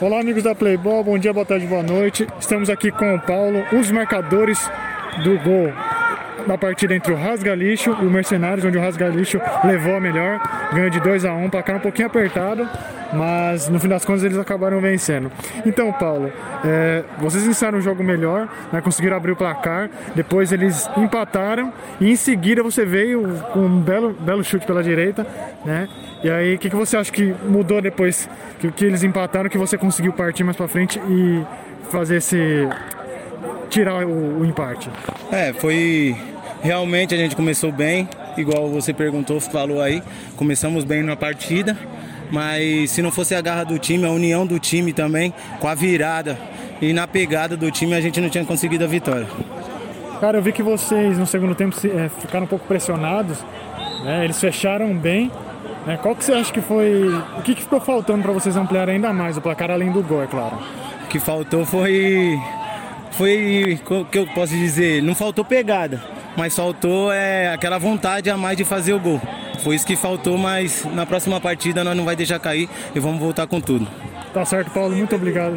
Olá, amigos da Playboy, bom dia, boa tarde, boa noite. Estamos aqui com o Paulo, dos marcadores do gol na partida entre o Rasga Lixo e o Mercenários, onde o Rasga Lixo levou a melhor, ganhou de 2 a 1 um, placar um pouquinho apertado, mas no fim das contas eles acabaram vencendo. Então, Paulo, é, vocês iniciaram o jogo melhor, né, conseguiram abrir o placar, depois eles empataram e em seguida você veio com um belo, belo chute pela direita, né? E aí, o que, que você acha que mudou depois que, que eles empataram, que você conseguiu partir mais para frente e fazer esse tirar o, o empate? É, foi realmente a gente começou bem, igual você perguntou, falou aí, começamos bem na partida, mas se não fosse a garra do time, a união do time também, com a virada e na pegada do time, a gente não tinha conseguido a vitória. Cara, eu vi que vocês no segundo tempo é, ficaram um pouco pressionados, né? eles fecharam bem. Né? Qual que você acha que foi. O que, que ficou faltando para vocês ampliar ainda mais o placar além do gol, é claro? O que faltou foi. Foi. O que eu posso dizer? Não faltou pegada, mas faltou é, aquela vontade a mais de fazer o gol. Foi isso que faltou, mas na próxima partida nós não vai deixar cair e vamos voltar com tudo. Tá certo, Paulo. Muito obrigado.